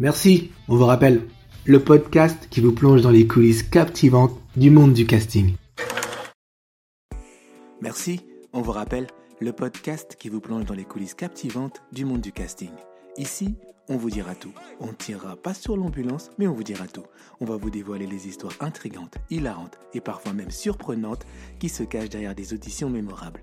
Merci, on vous rappelle, le podcast qui vous plonge dans les coulisses captivantes du monde du casting. Merci, on vous rappelle, le podcast qui vous plonge dans les coulisses captivantes du monde du casting. Ici, on vous dira tout. On ne tirera pas sur l'ambulance, mais on vous dira tout. On va vous dévoiler les histoires intrigantes, hilarantes et parfois même surprenantes qui se cachent derrière des auditions mémorables.